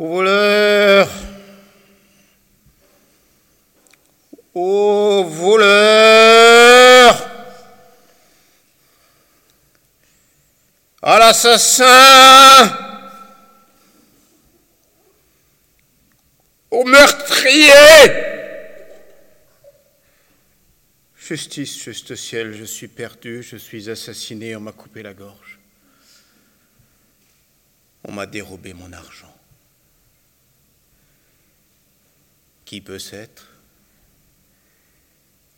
Au voleur Au voleur À l'assassin Au meurtrier Justice, juste ciel, je suis perdu, je suis assassiné, on m'a coupé la gorge. On m'a dérobé mon argent. Qui peut s'être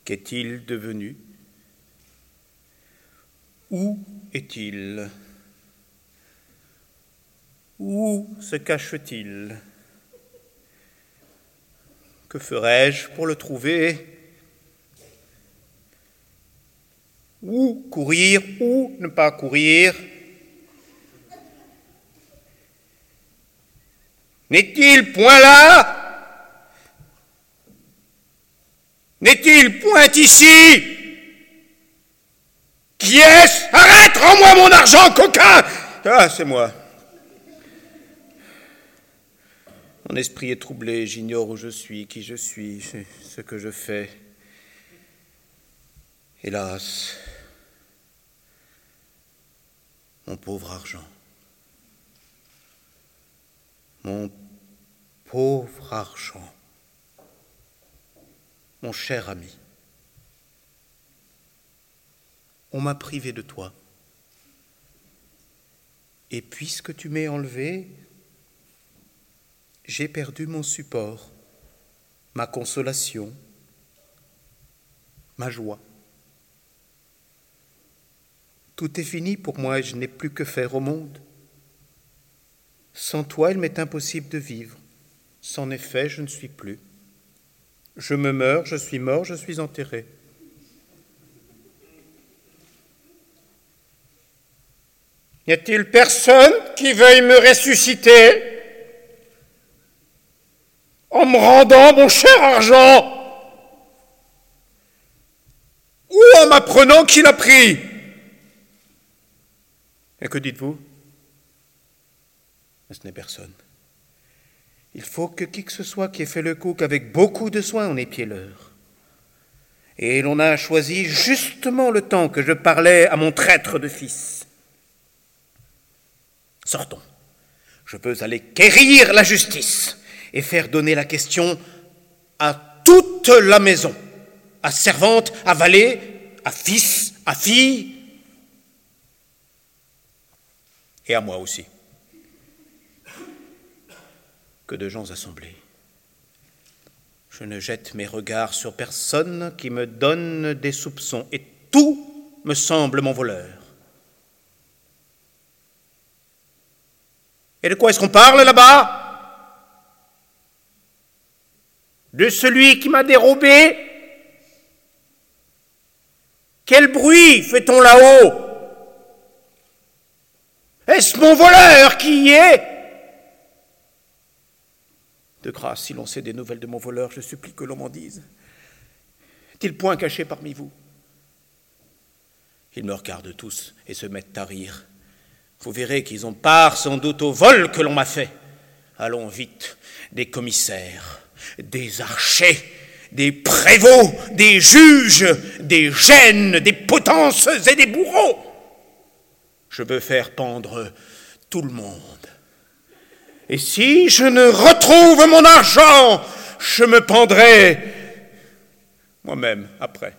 Qu'est-il devenu Où est-il Où se cache-t-il Que ferai-je pour le trouver Où courir Où ne pas courir N'est-il point là? N'est-il point ici Qui est-ce? Arrête Rends-moi mon argent, coquin Ah, c'est moi. Mon esprit est troublé, j'ignore où je suis, qui je suis, ce que je fais. Hélas, mon pauvre argent, mon pauvre argent, mon cher ami, on m'a privé de toi. Et puisque tu m'es enlevé, j'ai perdu mon support, ma consolation, ma joie. Tout est fini pour moi et je n'ai plus que faire au monde. Sans toi, il m'est impossible de vivre. Sans effet, je ne suis plus. Je me meurs, je suis mort, je suis enterré. N'y a-t-il personne qui veuille me ressusciter en me rendant mon cher argent ou en m'apprenant qui l'a pris? Et que dites-vous? Ce n'est personne. Il faut que qui que ce soit qui ait fait le coup qu'avec beaucoup de soin on épié l'heure. Et l'on a choisi justement le temps que je parlais à mon traître de fils. Sortons. Je veux aller quérir la justice et faire donner la question à toute la maison, à servante, à valet, à fils, à fille, et à moi aussi que de gens assemblés. Je ne jette mes regards sur personne qui me donne des soupçons, et tout me semble mon voleur. Et de quoi est-ce qu'on parle là-bas? De celui qui m'a dérobé? Quel bruit fait-on là-haut? Est-ce mon voleur qui y est? De grâce, si l'on sait des nouvelles de mon voleur, je supplie que l'on m'en dise. Est-il point caché parmi vous? Ils me regardent tous et se mettent à rire. Vous verrez qu'ils ont part sans doute au vol que l'on m'a fait. Allons vite, des commissaires, des archers, des prévôts, des juges, des gênes, des potences et des bourreaux. Je veux faire pendre tout le monde. Et si je ne retrouve mon argent, je me pendrai moi-même après.